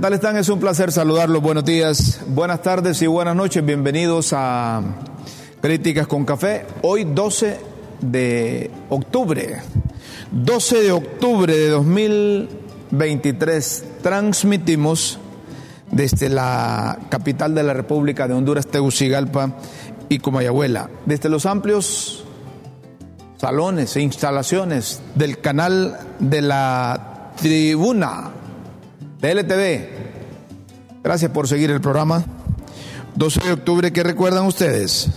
Tal están? Es un placer saludarlos. Buenos días, buenas tardes y buenas noches. Bienvenidos a Críticas con Café. Hoy 12 de octubre. 12 de octubre de 2023 transmitimos desde la capital de la República de Honduras, Tegucigalpa y Comayagüela, desde los amplios salones e instalaciones del canal de la tribuna de LTV. Gracias por seguir el programa. 12 de octubre, ¿qué recuerdan ustedes?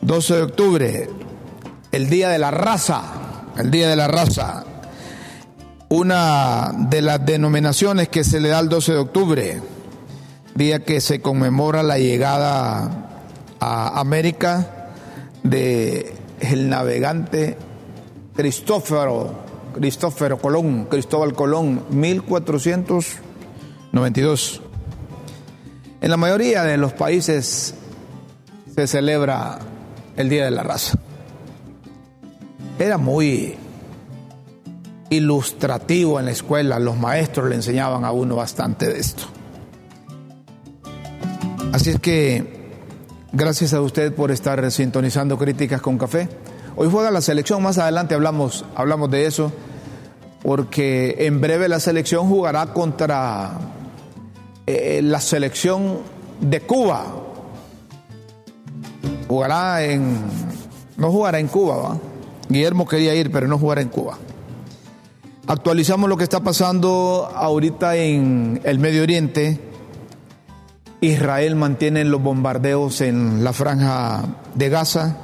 12 de octubre, el Día de la Raza, el Día de la Raza. Una de las denominaciones que se le da al 12 de octubre, día que se conmemora la llegada a América de el navegante Cristóforo Cristófero Colón, Cristóbal Colón, 1492. En la mayoría de los países se celebra el Día de la Raza. Era muy ilustrativo en la escuela, los maestros le enseñaban a uno bastante de esto. Así es que gracias a usted por estar sintonizando críticas con café. Hoy juega la selección, más adelante hablamos, hablamos de eso, porque en breve la selección jugará contra eh, la selección de Cuba. Jugará en. No jugará en Cuba, ¿va? Guillermo quería ir, pero no jugará en Cuba. Actualizamos lo que está pasando ahorita en el Medio Oriente. Israel mantiene los bombardeos en la franja de Gaza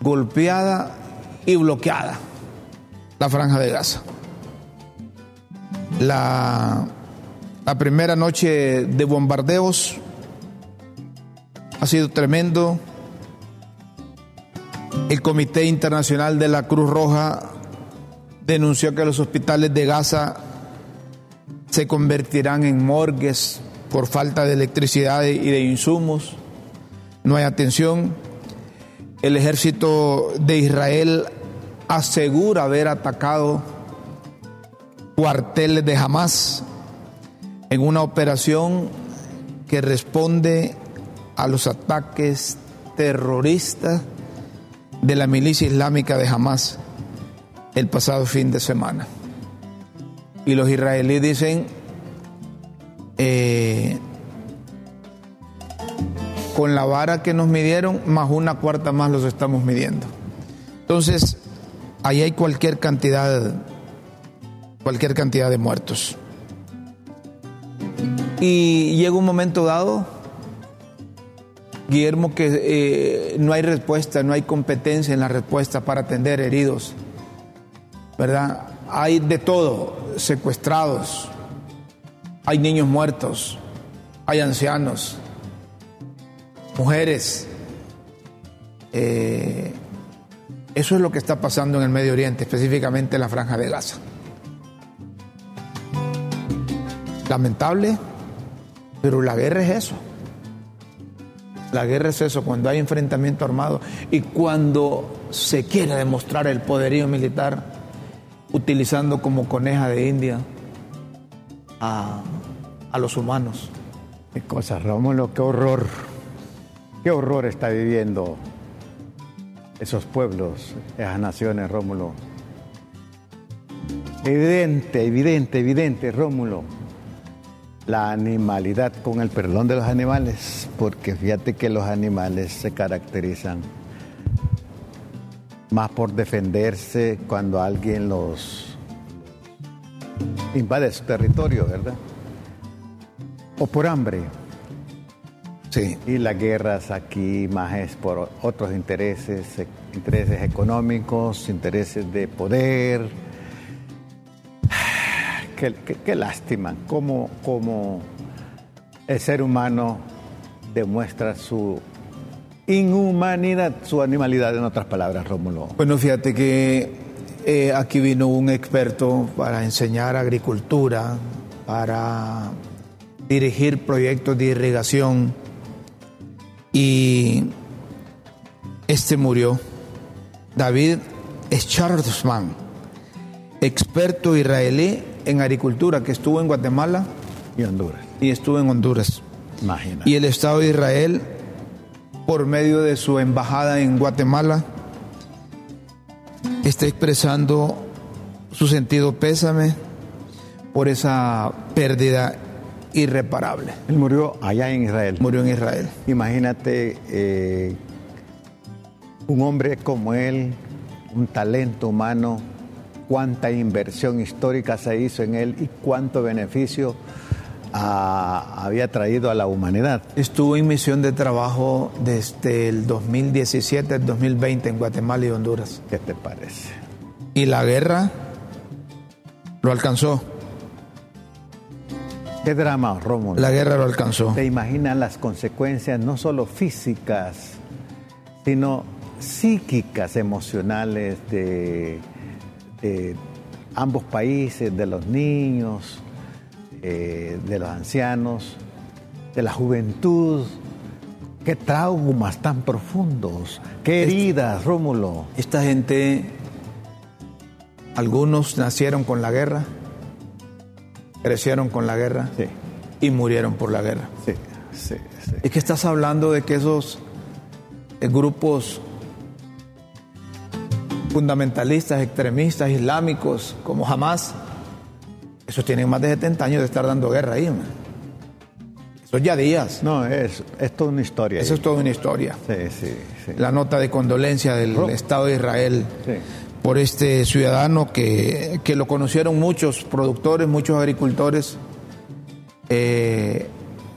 golpeada y bloqueada la franja de Gaza. La, la primera noche de bombardeos ha sido tremendo. El Comité Internacional de la Cruz Roja denunció que los hospitales de Gaza se convertirán en morgues por falta de electricidad y de insumos. No hay atención el ejército de Israel asegura haber atacado cuarteles de Hamas en una operación que responde a los ataques terroristas de la milicia islámica de Hamas el pasado fin de semana. Y los israelíes dicen, eh, con la vara que nos midieron, más una cuarta más los estamos midiendo. Entonces, ahí hay cualquier cantidad, cualquier cantidad de muertos. Y llega un momento dado, Guillermo, que eh, no hay respuesta, no hay competencia en la respuesta para atender heridos, ¿verdad? Hay de todo, secuestrados, hay niños muertos, hay ancianos, mujeres. Eh, eso es lo que está pasando en el Medio Oriente, específicamente en la franja de Gaza. Lamentable, pero la guerra es eso. La guerra es eso, cuando hay enfrentamiento armado y cuando se quiere demostrar el poderío militar utilizando como coneja de India a, a los humanos. Qué cosa, Rómulo, qué horror. Qué horror está viviendo esos pueblos, esas naciones, Rómulo. Evidente, evidente, evidente, Rómulo. La animalidad, con el perdón de los animales, porque fíjate que los animales se caracterizan más por defenderse cuando alguien los invade su territorio, ¿verdad? O por hambre. Sí. Y las guerras aquí más es por otros intereses, eh, intereses económicos, intereses de poder. Qué, qué- qué lástima, cómo, cómo el ser humano demuestra su inhumanidad, su animalidad, en otras palabras, Rómulo. Bueno, fíjate que eh, aquí vino un experto para enseñar agricultura, para dirigir proyectos de irrigación y este murió. David Schwarzman, experto israelí en agricultura que estuvo en Guatemala Y Honduras, y estuvo en Honduras. imagina. Y el Estado de Israel, por medio de su embajada en Guatemala, está expresando su sentido pésame por esa pérdida irreparable. Él murió allá en Israel. Murió en Israel. Imagínate eh, un hombre como él, un talento humano, cuánta inversión histórica se hizo en él y cuánto beneficio ah, había traído a la humanidad. Estuvo en misión de trabajo desde el 2017 al 2020 en Guatemala y Honduras. ¿Qué te parece? Y la guerra lo alcanzó. Qué drama, Rómulo. La guerra lo alcanzó. ¿Te imaginas las consecuencias no solo físicas, sino psíquicas, emocionales de, de ambos países, de los niños, eh, de los ancianos, de la juventud? ¿Qué traumas tan profundos? ¿Qué heridas, Rómulo? Esta gente, algunos nacieron con la guerra, crecieron con la guerra Sí, y murieron por la guerra. sí, sí, sí. Es que estás hablando de que esos eh, grupos fundamentalistas, extremistas, islámicos, como Hamas, esos tienen más de 70 años de estar dando guerra ahí. man. Eso ya días. No, es, es toda una historia. Eso ahí. es toda una historia. Sí, sí, sí. La nota de condolencia del Ro- Estado de Israel Sí. Por este ciudadano que, que lo conocieron muchos productores, muchos agricultores. Eh,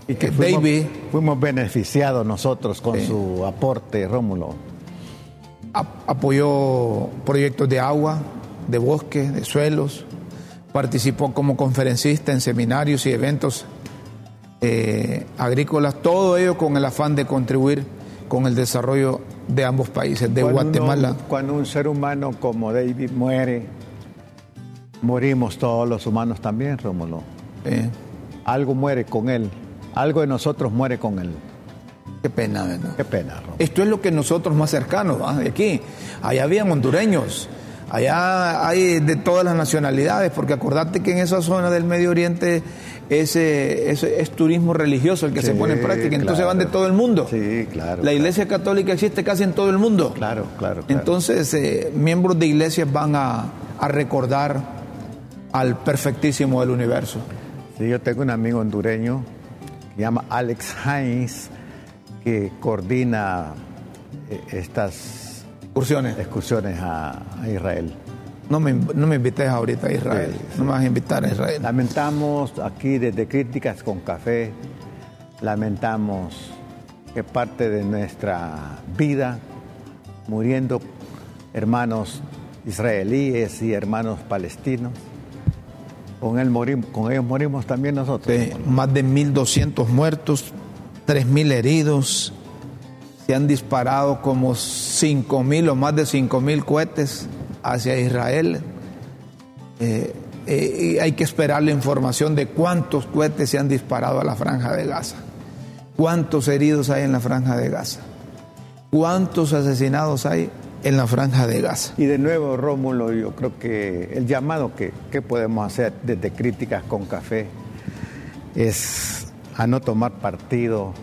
Y que eh, fuimos, David fuimos beneficiados nosotros con su aporte, Rómulo. ap- apoyó proyectos de agua, de bosque, de suelos, participó como conferencista en seminarios y eventos eh, agrícolas, todo ello con el afán de contribuir con el desarrollo de ambos países, de Cuando Guatemala. uno- cuando un ser humano como David muere, morimos todos los humanos también, Rómulo. Eh, Algo muere con él, algo de nosotros muere con él. qué pena, ¿verdad? Qué pena, Rómulo. Esto es lo que nosotros más cercanos, ¿va? de aquí. Allá habían hondureños, allá hay de todas las nacionalidades, porque acordate que en esa zona del Medio Oriente ese, ese es turismo religioso el que se pone en práctica, entonces claro. van de todo el mundo. Sí, claro. La iglesia católica existe casi en todo el mundo. Claro, claro, claro. Entonces, eh, miembros de iglesias van a, a recordar al perfectísimo del universo. Sí, yo tengo un amigo hondureño que llama Alex Hines, que coordina eh, estas Excursiones. excursiones a, a Israel. No me, no me invites ahorita a Israel. Sí, No me vas a invitar a Israel. Lamentamos aquí desde Críticas con Café, lamentamos que parte de nuestra vida muriendo hermanos israelíes y hermanos palestinos. Con, él morim- con ellos morimos también nosotros. más de 1.200 muertos, 3.000 heridos. Se han disparado como 5.000 o más de 5.000 cohetes hacia Israel. Eh, eh, y hay que esperar la información de cuántos cohetes se han disparado a la franja de Gaza. ¿Cuántos heridos hay en la franja de Gaza? ¿Cuántos asesinados hay en la franja de Gaza? Y de nuevo, Rómulo, yo creo que el llamado que, que podemos hacer desde Críticas con Café es a no tomar partido.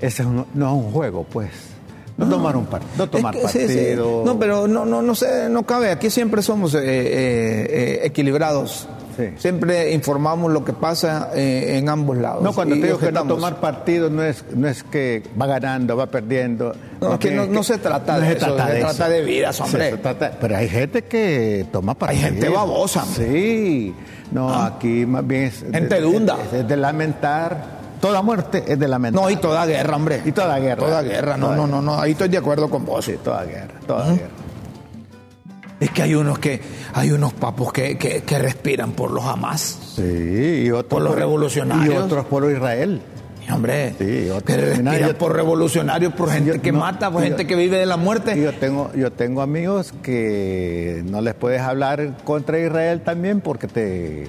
Ese no es un juego, pues. No, tomar un par- no tomar Es que, sí, sí. partido. No, pero no, no, no sé, no cabe. Aquí siempre somos eh, eh, eh, equilibrados Sí. Siempre informamos lo que pasa eh, en ambos lados. No, cuando te digo que no tomar partido no es, no es que va ganando, va perdiendo. No, es que no, no se trata de eso, se trata de vidas, hombre. se trata- pero hay gente que toma partido. gente babosa, hombre. Sí. No, Ah. aquí más bien es... Gente dunda. Es, es de lamentar. Toda muerte es de lamentar. No, y toda guerra, hombre. Y toda guerra. Toda guerra, no, Toda no, no, no, ahí estoy de acuerdo con vos. Sí, toda guerra, toda guerra. Es que hay unos que, hay unos papos que, que, que respiran por los Hamas. Sí, y otros Por los revolucionarios. Y otros por Israel. Y, hombre, Sí, otro- que respiran Mira, yo- por revolucionarios, por gente yo- que no, mata, por yo- gente que vive de la muerte. Yo tengo, yo tengo amigos que no les puedes hablar contra Israel también porque te...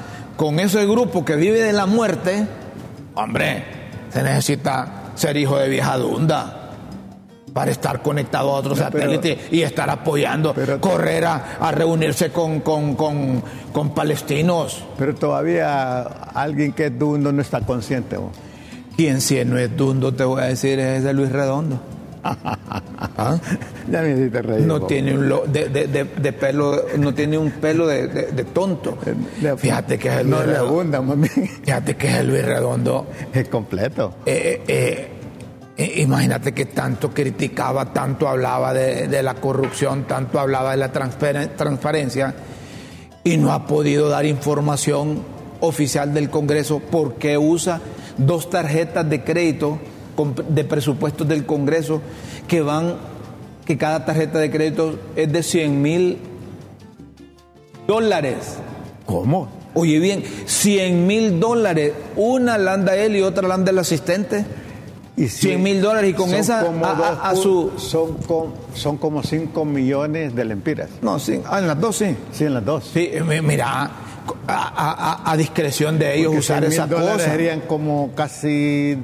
con ese grupo que vive de la muerte, hombre, se necesita ser hijo de vieja dunda para estar conectado a otro pero- satélite y estar apoyando, pero- correr a, a reunirse con, con, con, con palestinos. Pero todavía alguien que es dundo no está consciente. vos. Quien si no es dundo, te voy a decir, es de Luis Redondo. ¿Ah? Ya me hiciste reír. No tiene un lo- de, de- de- de pelo, no tiene un pelo de, tonto. Le- Fíjate que es el No Luis le Redondo. abunda, bien. Fíjate que es el Luis Redondo. Es completo. Eh, eh, eh, imagínate que tanto criticaba, tanto hablaba de, la corrupción, tanto hablaba de la transparen- transparencia y no ha podido dar información oficial del Congreso porque usa dos tarjetas de crédito de presupuestos del Congreso que van, que cada tarjeta de crédito es de 100 mil dólares. ¿Cómo? Oye bien, 100 mil dólares, una la anda él y otra la anda el asistente. Y 100 mil dólares y con esa como a- a- su- Son, com- son como 5 millones de lempiras. No, sí, ah, en las dos sí. Sí, en las dos. Sí, eh, mi- mira, a, discreción de ellos Porque usar 100 mil esa cosa. serían como casi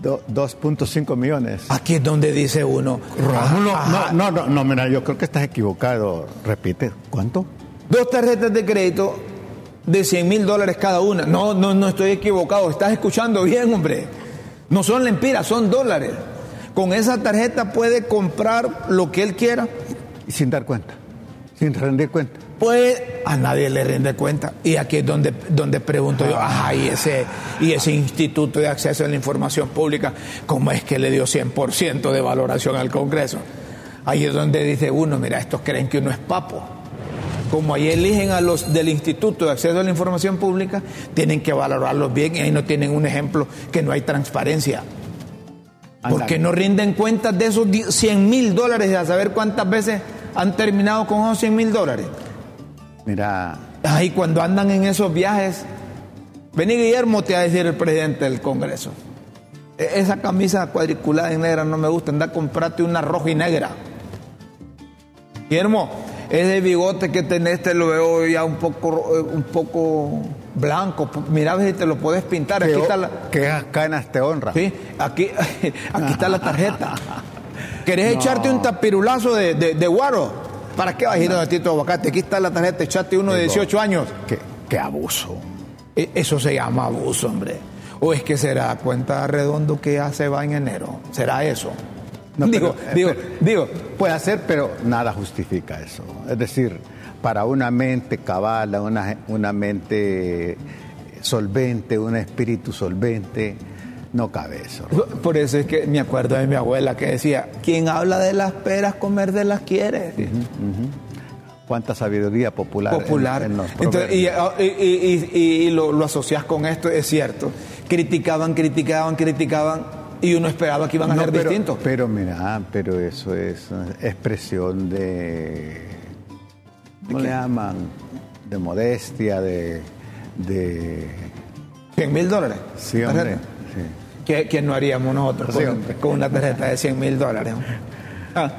2.5 millones. Aquí es donde dice uno, Rómulo, ajá, no, no, no, no, mira, yo creo que estás equivocado. Repite, ¿cuánto? dos tarjetas de crédito de 100 mil dólares cada una. No, no, no estoy equivocado, estás escuchando bien, hombre. No son lempiras, son dólares. Con esa tarjeta puede comprar lo que él quiera. Y sin dar cuenta, sin rendir cuenta. Pues a nadie le rinde cuenta. Y aquí es donde, donde pregunto yo, ajá, y ese, y ese Instituto de Acceso a la Información Pública, ¿cómo es que le dio 100% de valoración al Congreso? Ahí es donde dice uno, mira, estos creen que uno es papo. Como ahí eligen a los del Instituto de Acceso a la Información Pública, tienen que valorarlos bien y ahí no tienen un ejemplo que no hay transparencia. Porque no rinden cuentas de esos 100 mil dólares a saber cuántas veces han terminado con esos 100 mil dólares. Mira, Ay, cuando andan en esos viajes, vení Guillermo, te va a decir el presidente del Congreso. E- Esa camisa cuadriculada en negra no me gusta, anda a comprarte una roja y negra. Guillermo, ese bigote que tenés te lo veo ya un poco, eh, un poco blanco. Mira a ver si te lo puedes pintar. Aquí que, está la, que esas canas te honra. sí, aquí, aquí está la tarjeta. ¿Querés echarte un tapirulazo de, de, de guaro? ¿Para qué vas a ir a Tito Aguacate? Aquí está la tarjeta, echate uno de 18 años. Qué, qué abuso. E- Eso se llama abuso, hombre. ¿O es que será cuenta redondo que ya se va en enero? ¿Será eso? No, digo, pero, eh, digo, pero- digo, Puede ser, pero nada justifica eso. Es decir, para una mente cabala, una, una mente solvente, un espíritu solvente, no cabe eso. por eso es que me acuerdo de mi abuela que decía, quien habla de las peras, comer de las quiere. Cuánta sabiduría popular. en- Popular. en los Entonces, y, proverbios. y- y- y- y lo, lo asocias con esto, es cierto. Criticaban, criticaban, criticaban, y uno esperaba que iban a ser pero, distintos. Pero mira, pero eso es expresión de. ¿Cómo le llaman? De modestia, de. de 100 mil dólares. sí, hombre. Sí. ¿Qué, qué no haríamos nosotros Sí, con, una tarjeta de 100 mil dólares? Ah,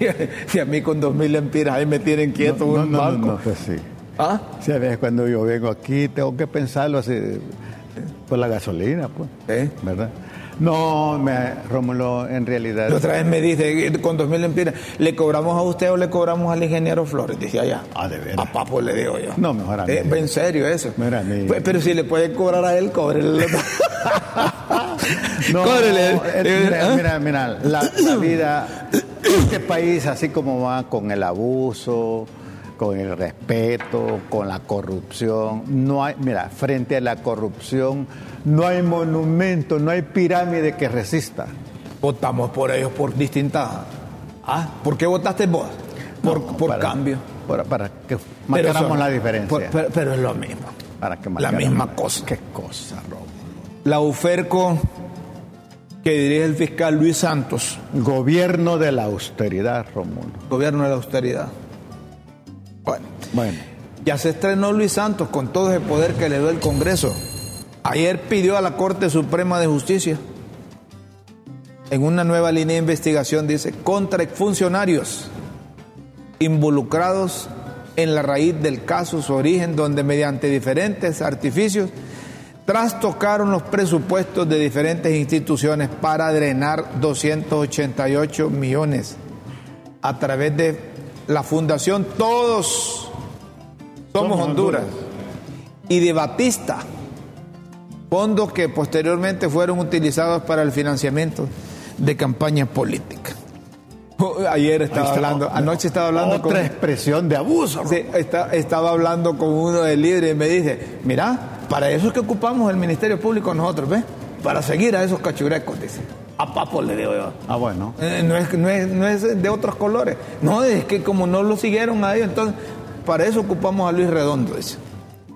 y a mí con dos mil empiras ahí me tienen quieto no, un no, banco. no, pues sí. ¿Ah? Sí, a veces cuando yo vengo aquí tengo que pensarlo así, por la gasolina, pues. ¿Eh? ¿Verdad? No, me, Rómulo, en realidad. La otra vez me dice, con dos mil empiras, ¿le cobramos a usted o le cobramos al ingeniero Flores? Dice allá. Ah, de veras. A papo le digo yo. No, mejor a mí. Eh, en serio eso. Mejor a mí. Pues, Pero si le puede cobrar a él, cóbrele. No, Cóbrele. eh, mira, ¿Ah? mira, mira, la, la vida, este país, así como va con el abuso, con el respeto, con la corrupción, no hay, mira, frente a la corrupción, no hay monumento, no hay pirámide que resista. Votamos por ellos por distintas. ¿Ah? ¿Por qué votaste vos? Por, No, por para- cambio. Para, para que marcáramos la diferencia. por- pero, pero es lo mismo. para que la misma cosa. Qué cosa, Robo. La UFERCO que dirige el fiscal Luis Santos, Gobierno de la austeridad, Romulo. gobierno de la austeridad. Bueno, Bueno, ya se estrenó Luis Santos con todo ese poder que le dio el Congreso. Ayer pidió a la Corte Suprema de Justicia, en una nueva línea de investigación, dice, contra exfuncionarios involucrados en la raíz del caso, su origen, donde mediante diferentes artificios trastocaron los presupuestos de diferentes instituciones para drenar 288 millones a través de la Fundación Todos Somos, Somos Honduras. Honduras. y de Batista, fondos que posteriormente fueron utilizados para el financiamiento de campañas políticas. Ayer estaba está. hablando, anoche estaba hablando otra con... expresión de abuso. Sí, está- estaba hablando con uno del líder y me dice, mira, para eso es que ocupamos el Ministerio Público nosotros, ¿ves? Para seguir a esos cachurecos, dice. A papo le digo yo. Ah, bueno. Eh, no, es, no, es, no es de otros colores. No, es que como no lo siguieron a ellos, entonces, para eso ocupamos a Luis Redondo, dice.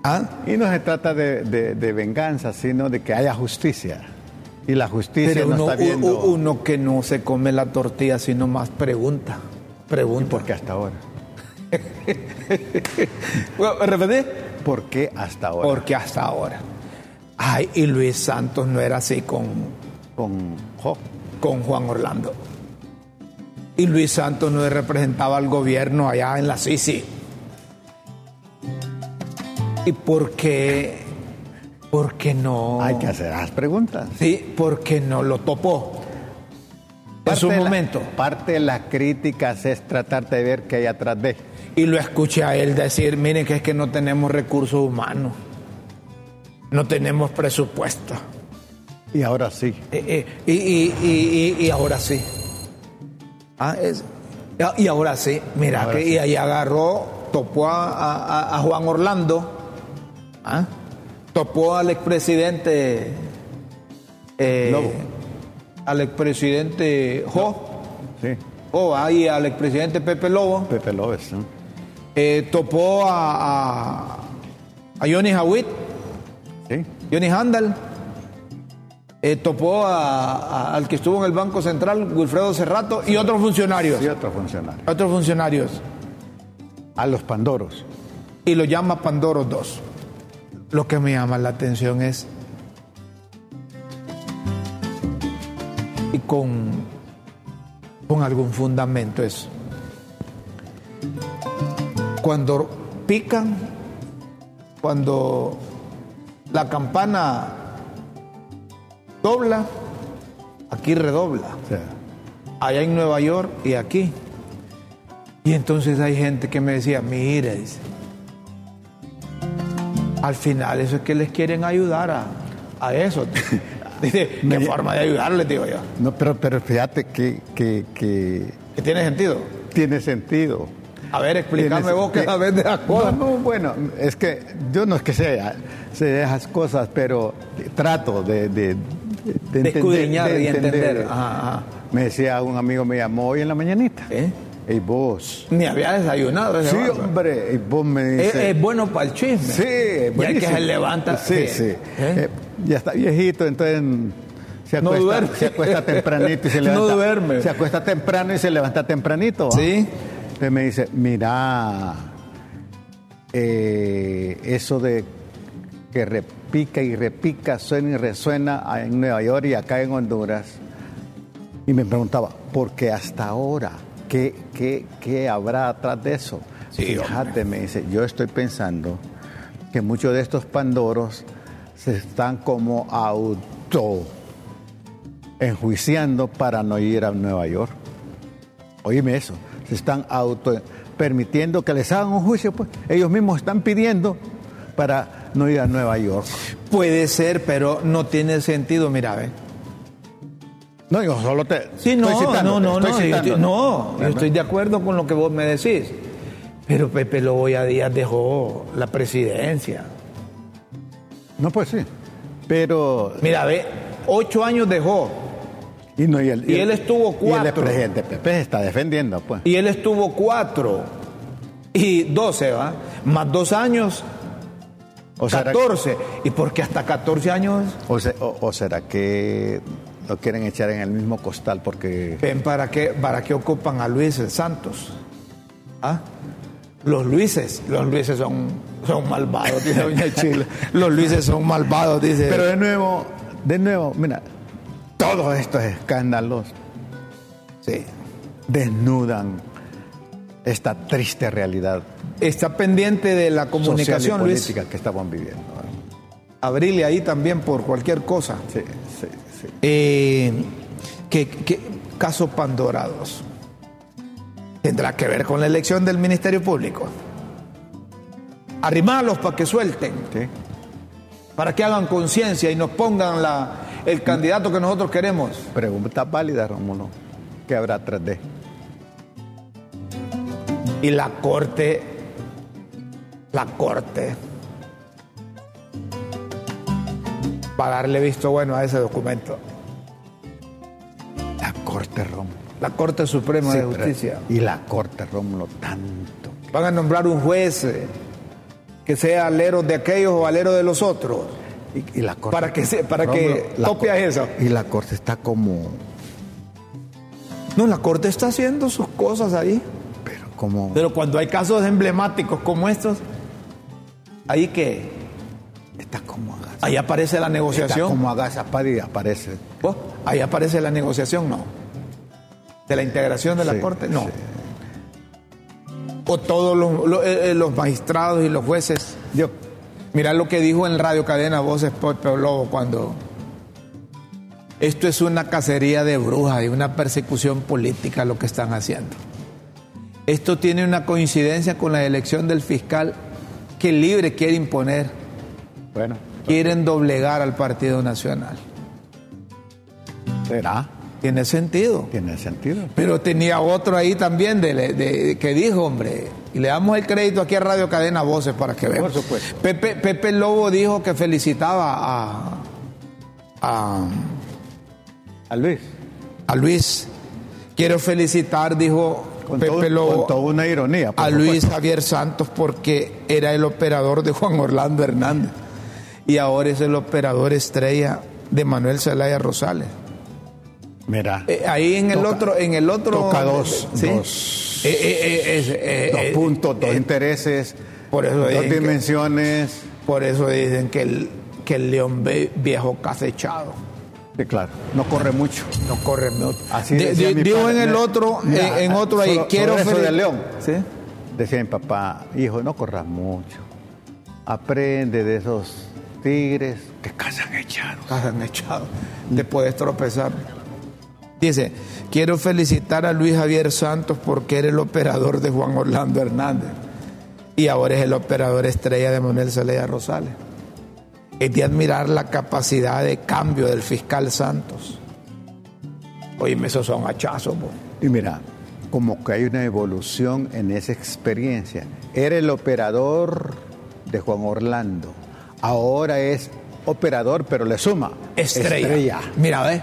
¿Ah? Y no se trata de, de- de venganza, sino de que haya justicia. Y la justicia Pero no uno, está viendo. uno que no se come la tortilla, sino más pregunta. Pregunta. ¿Por qué hasta ahora? Bueno, ¿Repetí? ¿Por qué hasta ahora? Porque hasta ahora. Ay, y Luis Santos no era así con, Con Con Juan Orlando. Y Luis Santos no representaba al gobierno allá en la Sisi. ¿Y por qué? ¿Por qué no? Hay que hacer las preguntas. Sí, porque no lo topó. En su de la- momento. parte de las críticas es tratar de ver qué hay atrás de. Y lo escuché a él decir, miren que es que no tenemos recursos humanos. No tenemos presupuesto. Y ahora sí. Eh, eh, y, y- y- ahora sí. Ah, es- y ahora sí, mira, Ahora que sí. y ahí agarró, topó a, a- a Juan Orlando, ¿ah? topó al expresidente eh, Lobo. al expresidente Jo, Sí. o ahí al expresidente Pepe Lobo, Pepe López. ¿no? eh, topó a, a, a Johnny Hawitt, Sí. Johnny Handel, eh, topó a- a- al que estuvo en el Banco Central, Wilfredo Cerrato, y otros funcionarios. Y otro funcionario. Otros funcionarios. A los Pandoros. Y lo llama Pandoro 2. Lo que me llama la atención es. Y con, con algún fundamento es. Cuando pican, cuando la campana dobla, aquí redobla. Allá en Nueva York y aquí. Y entonces hay gente que me decía, mire, dice, al final eso es que les quieren ayudar a, a eso. Dice, ¿qué forma de ayudarles, digo yo? no, pero, pero fíjate que, que, que Que tiene sentido. tiene sentido. A ver, explícame vos que sabes de las cosas. No, no, bueno, es que yo no es que sea, sé esas cosas, pero trato de, de, de, De escudriñar y entender. Ajá, ajá. Me decía un amigo, me llamó hoy en la mañanita. ¿Eh? Y vos. Ni había desayunado Sí, hombre, y vos me Es, dices. es bueno para el chisme. Sí, Y hay que se levanta. Sí, sí. ¿Eh? Eh, ya está viejito, entonces se No acuesta, duerme. se acuesta tempranito y se No levanta. duerme. Se acuesta temprano y se levanta tempranito. ¿va? Sí. Entonces me dice, mira, eh, eso de que repica y repica, suena y resuena en Nueva York y acá en Honduras. Y me preguntaba, ¿por qué hasta ahora? ¿qué, qué, qué habrá atrás de eso? Sí, Fíjate, me dice, yo estoy pensando que muchos de estos pandoros se están como auto enjuiciando para no ir a Nueva York. Oíme eso, se están auto permitiendo que les hagan un juicio, pues ellos mismos están pidiendo para no ir a Nueva York. Puede ser, pero no tiene sentido, mira, ve. No, yo solo te Sí, no, estoy citando, no, no, estoy no, yo no, yo estoy de acuerdo con lo que vos me decís. Pero Pepe Lobo ya Díaz dejó la presidencia. No, pues sí. Pero Mira, ve, ocho años dejó. y, no, y, el- Y él estuvo Y el cuatro. presidente Pepe se está defendiendo, pues. Y él estuvo cuatro y doce, ¿va? Más dos años, O será, catorce. ¿Y por qué hasta catorce años? o, se- o- o será que lo quieren echar en el mismo costal porque Ven, ¿para qué, para qué ocupan a Luis Santos? ¿Ah? Los Luises, los Luises son, son malvados, dice Doña Chile. Los Luises son malvados, dice. Pero de nuevo, de nuevo, mira, todos estos escándalos sí. desnudan esta triste realidad Está pendiente de la social y comunicación, Luis. política que estamos viviendo. Abrile ahí también por cualquier cosa. Sí, sí, sí. Eh, ¿qué, qué- caso Pandora 2? ¿Tendrá que ver con la elección del Ministerio Público? Arrimalos para que suelten, sí. para que hagan conciencia y nos pongan la, el candidato que nosotros queremos. Pregunta válida, Rómulo. ¿Qué habrá atrás de? Y la corte, la corte, va a darle visto bueno a ese documento. La Corte, Rómulo. La Corte Suprema Sí, de Justicia. Y la Corte, Rómulo, tanto. Van a nombrar un juez eh, que sea alero de aquellos o alero de los otros. Y, y la Corte. Para que se- para que la copia Cor- eso. Y la Corte está como. No, la Corte está haciendo sus cosas ahí. Pero como. Pero cuando hay casos emblemáticos como estos, ahí que está como agazapada. ahí aparece la Está negociación. como agazapada y aparece. ¿Vos? Ahí aparece la negociación, no. De la integración de la Sí, Corte, no. sí. O todos los, los- eh, eh, los magistrados y los jueces. Yo, Mira lo que dijo en Radio Cadena Voces Pepe Lobo cuando esto es una cacería de brujas y una persecución política lo que están haciendo. Esto tiene una coincidencia con la elección del fiscal que libre quiere imponer, bueno, quieren doblegar al Partido Nacional. será. Tiene sentido. Tiene sentido. Pero tenía otro ahí también de, de- que dijo, hombre, y le damos el crédito aquí a Radio Cadena Voces para que vean. Por supuesto. Pepe, Pepe Lobo dijo que felicitaba a, a, A Luis. a Luis. Quiero felicitar, dijo Con, Pepe todo- Lobo, con toda una ironía. a Luis supuesto. Javier Santos porque era el operador de Juan Orlando Hernández y ahora es el operador estrella de Manuel Zelaya Rosales. Mira. Eh, ahí en el otro, en el otro. toca dos- ¿sí? dos- Eh, eh, eh, dos puntos, dos intereses, por eso dos que- dimensiones. Por eso dicen que el, que el león viejo cacechado. Sí, claro. No corre mucho. No corre mucho. Así di- mi digo padre. en el otro, Mira, en, en otro ahí, sobre- quiero sobre eso del león. ¿Sí? Decía mi papá, hijo, no corras mucho. Aprende de esos tigres que cazan echados. Cazan echado. Te puedes tropezar. Dice, quiero felicitar a Luis Javier Santos porque era el operador de Juan Orlando Hernández. Y ahora es el operador estrella de Manuel Zelaya Rosales. Es de admirar la capacidad de cambio del fiscal Santos. Oye, esos son hachazos, po. Y mira, como que hay una evolución en esa experiencia. Era el operador de Juan Orlando. Ahora es operador, pero le suma. Estrella. Mira, ve.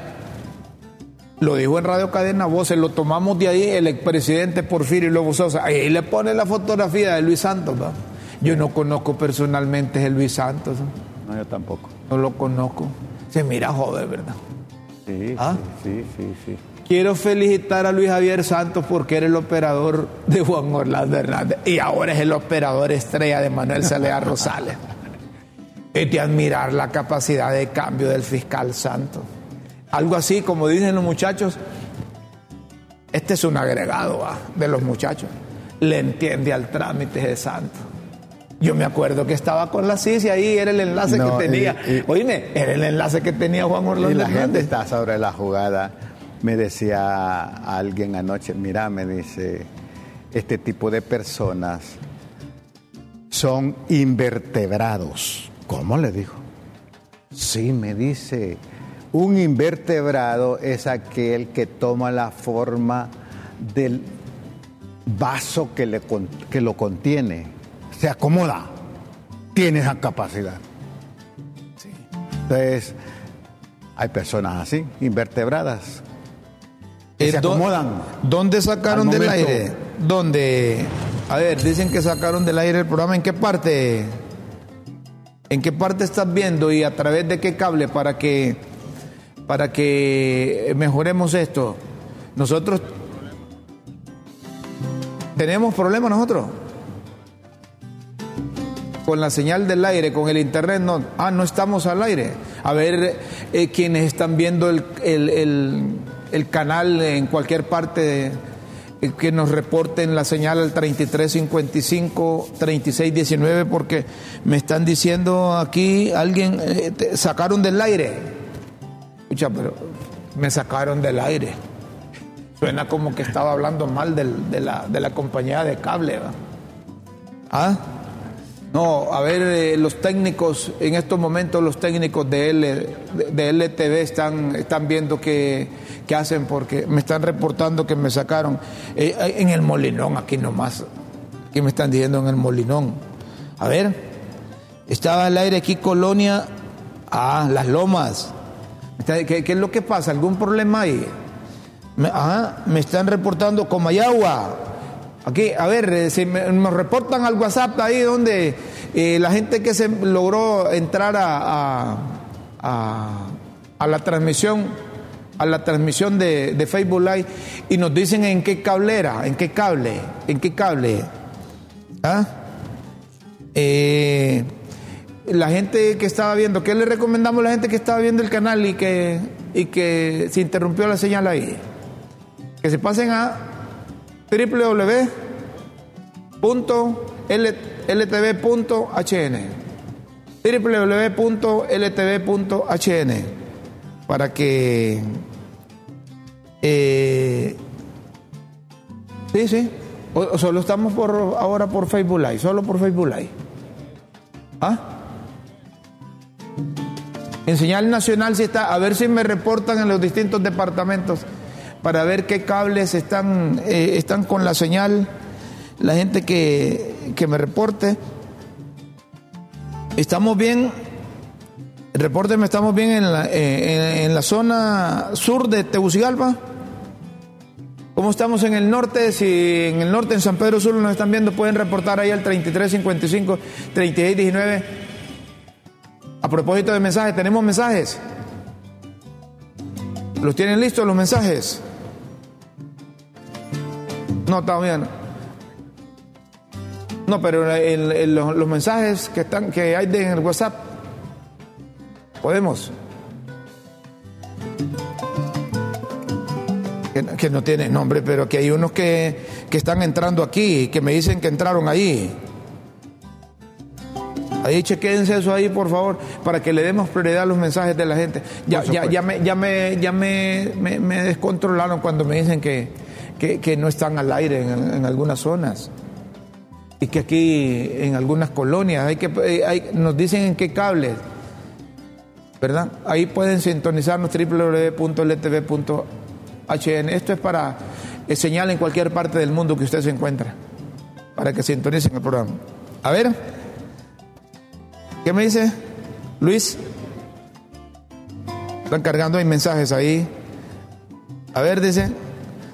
Lo dijo en Radio Cadena Voces, lo tomamos de ahí el expresidente Porfirio Lobo Sosa. Ahí le pone la fotografía de Luis Santos. ¿va? Yo no conozco personalmente a Luis Santos. ¿no? No, yo tampoco. No lo conozco. Se mira joven, ¿verdad? Sí, ¿Ah? sí, sí, sí, sí. Quiero felicitar a Luis Javier Santos porque era el operador de Juan Orlando Hernández y ahora es el operador estrella de Manuel Celea Rosales. Es de admirar la capacidad de cambio del fiscal Santos. Algo así, como dicen los muchachos, Este es un agregado de los muchachos. Le entiende al trámite de santo. Yo me acuerdo que estaba con la CIS y ahí era el enlace No, que tenía. y- y- Oíme, era el enlace que tenía Juan Orlando Y la gente está sobre la jugada. Me decía alguien anoche, mira, me dice, este tipo de personas son invertebrados. ¿Cómo le dijo? Sí, me dice, un invertebrado es aquel que toma la forma del vaso que, le, que lo contiene. Se acomoda, tiene esa capacidad. Entonces, hay personas así, invertebradas, que Eh, se ¿dó- acomodan. ¿Dónde sacaron del aire? ¿Dónde? A ver, dicen que sacaron del aire el programa. ¿En qué parte? ¿En qué parte estás viendo y a través de qué cable para que para que mejoremos esto? Nosotros tenemos problemas nosotros con la señal del aire, con el internet, no, ah, no estamos al aire. A ver, eh, quienes están viendo el, el- el- canal en cualquier parte, eh, que nos reporten la señal al 3355, 3619, porque me están diciendo aquí, alguien, eh, te sacaron del aire. Escucha, pero me sacaron del aire. Suena como que estaba hablando mal de, la, de la compañía de cable, ¿va? ¿Ah? No, a ver, eh, los técnicos, en estos momentos los técnicos de, L, de, LTV están, están viendo qué, qué hacen porque me están reportando que me sacaron eh, en el Molinón, aquí nomás. Aquí me están diciendo en el Molinón. A ver, estaba al aire aquí Colonia, ah, Las Lomas. ¿Qué, qué es lo que pasa? ¿Algún problema ahí? Me, ajá, me están reportando Comayagua. Aquí, a ver, eh, si me, nos reportan al WhatsApp ahí donde eh, la gente que se logró entrar a, a, la transmisión, a la transmisión de, de Facebook Live y nos dicen en qué cablera, en qué cable, en qué cable. ¿Ah? Eh, la gente que estaba viendo, ¿qué le recomendamos a la gente que estaba viendo el canal y que, y que se interrumpió la señal ahí? Que se pasen a www.ltv.hn www.ltv.hn para que eh, sí, sí. Solo estamos por ahora por Facebook Live solo por Facebook Live. ¿ah? en señal nacional si está a ver si me reportan en los distintos departamentos para ver qué cables están, eh, están con la señal, la gente que, que me reporte. Estamos bien, repórteme, estamos bien en la, eh, en, en la zona sur de Tegucigalpa. ¿Cómo estamos en el norte? Si en el norte, en San Pedro Sur, nos están viendo, pueden reportar ahí al 3355 3619. A propósito de mensajes, tenemos mensajes. ¿Los tienen listos los mensajes? No, está bien. No, pero el- el- los, los mensajes que están que hay de- en el WhatsApp podemos. Que, que no tiene nombre, pero que hay unos que, que están entrando aquí, que me dicen que entraron ahí. Ahí chequéense eso ahí, por favor, para que le demos prioridad a los mensajes de la gente. Ya, ya, ya, me, ya, me, ya me, me- me descontrolaron cuando me dicen que, que, no están al aire en, algunas zonas. Y que aquí en algunas colonias hay que, eh, nos dicen en qué cables. ¿Verdad? Ahí pueden sintonizarnos www.ltv.hn. Esto es para eh, señal en cualquier parte del mundo que usted se encuentra. Para que sintonicen el programa. A ver. ¿Qué me dice? Luis. Están cargando hay mensajes ahí. A ver, dice.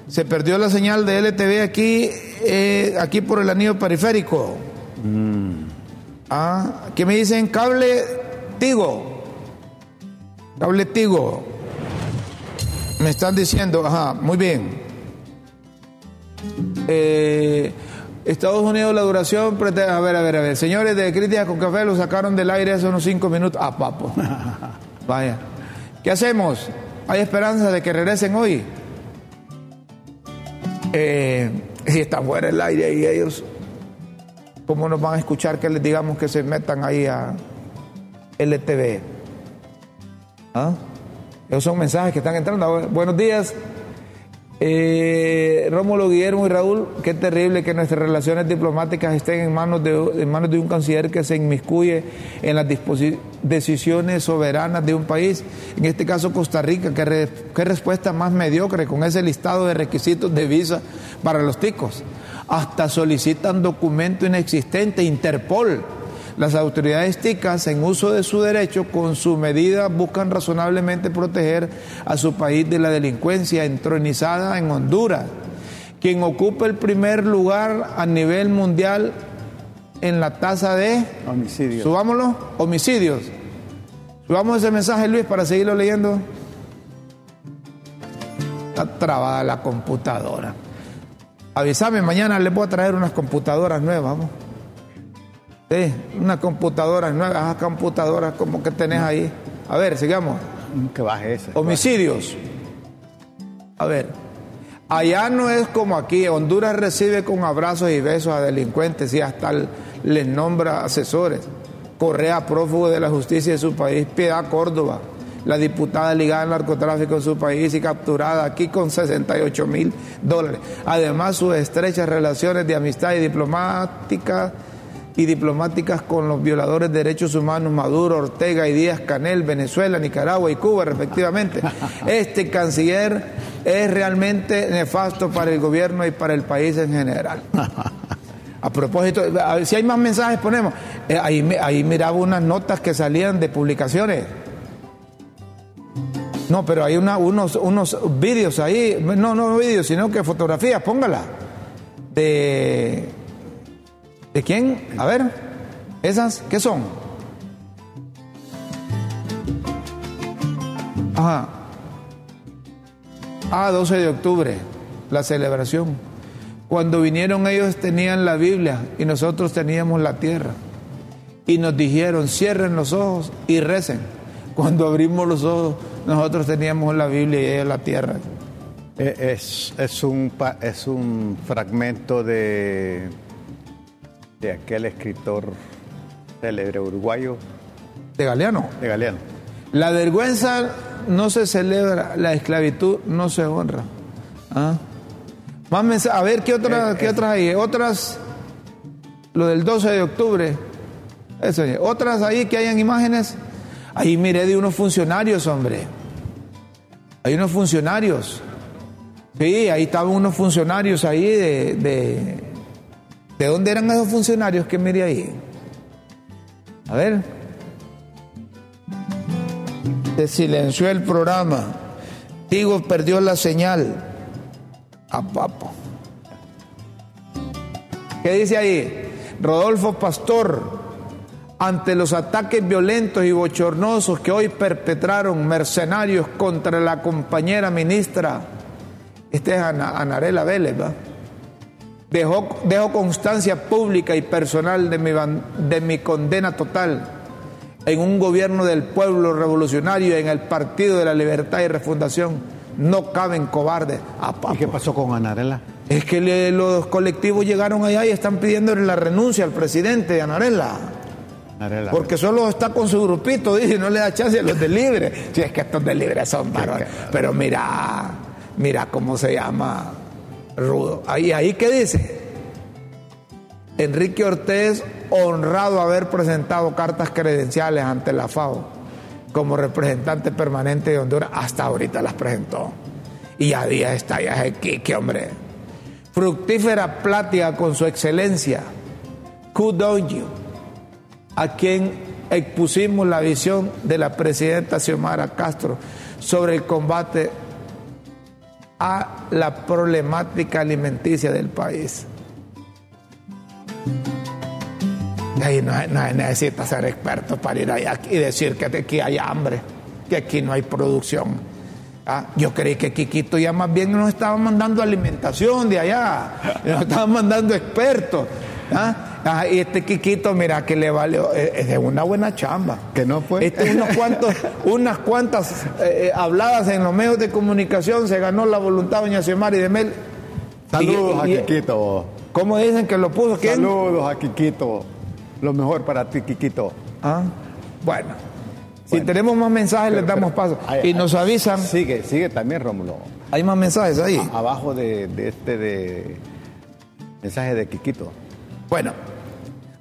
Se perdió la señal de LTV aquí, eh, aquí por el anillo periférico. Ah, ¿qué me dicen? Cable Tigo. Cable Tigo. Me están diciendo, ajá, muy bien. Eh, Estados Unidos la duración, a ver, a ver, a ver, señores de Crítica con Café lo sacaron del aire hace unos cinco minutos. Ah, papo. Vaya. ¿Qué hacemos? ¿Hay esperanza de que regresen hoy? Eh, si están fuera del aire y ellos, ¿cómo nos van a escuchar que les digamos que se metan ahí a LTV? ¿Ah? Esos son mensajes que están entrando. Buenos días. Eh, Rómulo, Guillermo y Raúl, qué terrible que nuestras relaciones diplomáticas estén en manos de, manos de un canciller que se inmiscuye en las decisiones soberanas de un país, en este caso Costa Rica, qué, qué respuesta más mediocre con ese listado de requisitos de visa para los ticos. Hasta solicitan documento inexistente, Interpol las autoridades ticas, en uso de su derecho, con su medida buscan razonablemente proteger a su país de la delincuencia entronizada en Honduras, quien ocupa el primer lugar a nivel mundial en la tasa de homicidios. Subámoslo, homicidios. Subamos ese mensaje, Luis, para seguirlo leyendo. Está trabada la computadora. Avísame, mañana les voy a traer unas computadoras nuevas. Vamos. Sí, una computadora nueva, esas computadoras como que tenés ahí. A ver, sigamos. Que baje. Homicidios. A ver, allá no es como aquí. Honduras recibe con abrazos y besos a delincuentes y hasta les nombra asesores. Correa, prófugo de la justicia de su país. Piedad Córdoba, la diputada ligada al narcotráfico en su país y capturada aquí con 68 mil dólares. Además, sus estrechas relaciones de amistad y diplomática y diplomáticas con los violadores de derechos humanos Maduro, Ortega y Díaz Canel, Venezuela, Nicaragua y Cuba, respectivamente. Este canciller es realmente nefasto para el gobierno y para el país en general. A propósito, si hay más mensajes ponemos. Eh, ahí, ahí miraba unas notas que salían de publicaciones. No, pero hay unos, unos vídeos ahí, no, no vídeos, sino que fotografías, póngala, de ¿De quién? A ver, ¿esas qué son? Ajá. Ah, 12 de octubre, la celebración. Cuando vinieron ellos tenían la Biblia y nosotros teníamos la tierra. Y nos dijeron, cierren los ojos y recen. Cuando abrimos los ojos, nosotros teníamos la Biblia y ellos la tierra. Es, es, un, es un fragmento de de aquel escritor célebre uruguayo. De Galeano. De Galeano. La vergüenza no se celebra, la esclavitud no se honra. ¿Ah? a ver, ¿qué, otra, ¿qué otras hay? Otras, lo del 12 de octubre. Eso, otras ahí que hayan imágenes. Ahí miré de unos funcionarios, hombre. Hay unos funcionarios. Sí, ahí estaban unos funcionarios ahí de ¿De dónde eran esos funcionarios que miré ahí? A ver. Se silenció el programa. Digo, perdió la señal. A papo. ¿Qué dice ahí? Rodolfo Pastor, ante los ataques violentos y bochornosos que hoy perpetraron mercenarios contra la compañera ministra, este es Anarela Vélez, ¿va? Dejo, constancia pública y personal de mi, de mi condena total en un gobierno del pueblo revolucionario, en el Partido de la Libertad y Refundación. No caben cobardes. ¿Y qué pasó con Anarela? Es que los colectivos llegaron allá y están pidiéndole la renuncia al presidente de Anarela. Porque solo está con su grupito, dice, no le da chance a los de libre. Si es que estos de libre son varones. Pero mira, mira cómo se llama rudo. Ahí, ahí qué dice. Enrique Ortiz, honrado haber presentado cartas credenciales ante la FAO como representante permanente de Honduras, hasta ahorita las presentó. Y a día está ya aquí, qué hombre. Fructífera plática con su excelencia, you a quien expusimos la visión de la presidenta Xiomara Castro sobre el combate a la problemática alimenticia del país. Y ahí no, necesita ser experto para ir allá y decir que aquí hay hambre, que aquí no hay producción. Ah, yo creí que Quiquito ya más bien nos estaba mandando alimentación de allá, nos estaba mandando expertos. ¿Ah? Ah, y este Quiquito, mira, que le valió, eh, es de una buena chamba. Que no fue. Este, unos cuantos, unas cuantas eh, eh, habladas en los medios de comunicación, se ganó la voluntad doña Xiomara y de Mel. Saludos Y- y- a Quiquito. ¿Cómo dicen que lo puso? ¿Quién? Saludos a Quiquito. Lo mejor para ti, Quiquito. Ah, bueno. Si Bueno. tenemos más mensajes, les damos paso. y nos avisan. Sigue, sigue también, Rómulo. Hay más mensajes ahí. Abajo de, de este de mensaje de Quiquito. Bueno,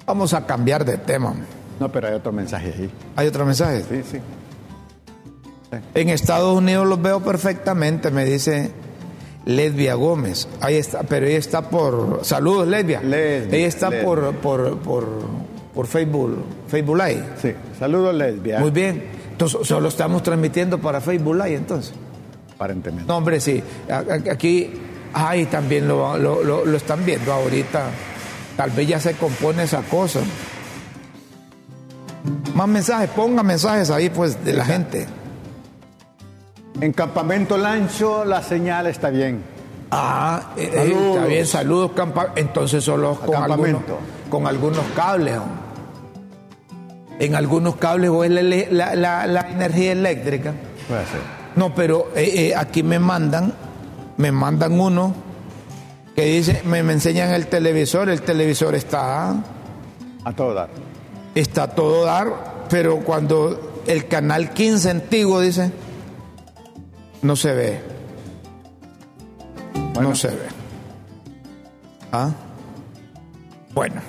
vamos a cambiar de tema. No, pero hay otro mensaje ahí. ¿Hay otro mensaje? Sí, sí. En Estados Unidos los veo perfectamente, me dice Lesbia Gómez. Ahí está, pero ella está por. Saludos, Lesbia. Lesbia, ella está Lesbia. por, por, por, por Facebook, Facebook Live. Sí. Saludos, lesbia. Muy bien. Entonces, solo estamos transmitiendo para Facebook Live, entonces. Aparentemente. No, hombre, sí. Aquí, ay, también lo, lo, lo- lo están viendo ahorita. Tal vez ya se compone esa cosa. Más mensajes, ponga mensajes ahí, pues, de la gente. En Campamento Lancho la señal está bien. Ah, eh, eh, Saludos. está bien, saludos, campa. Entonces solo con algunos, con algunos cables. ¿no? En algunos cables o es la, la- la- la energía eléctrica. Puede ser. No, pero eh, eh, aquí me mandan, me mandan uno que dice, me, me enseñan el televisor, el televisor está, A todo dar. está a todo dar, pero cuando el canal 15 antiguo dice, no se ve. Bueno. No se ve. ¿Ah? Bueno.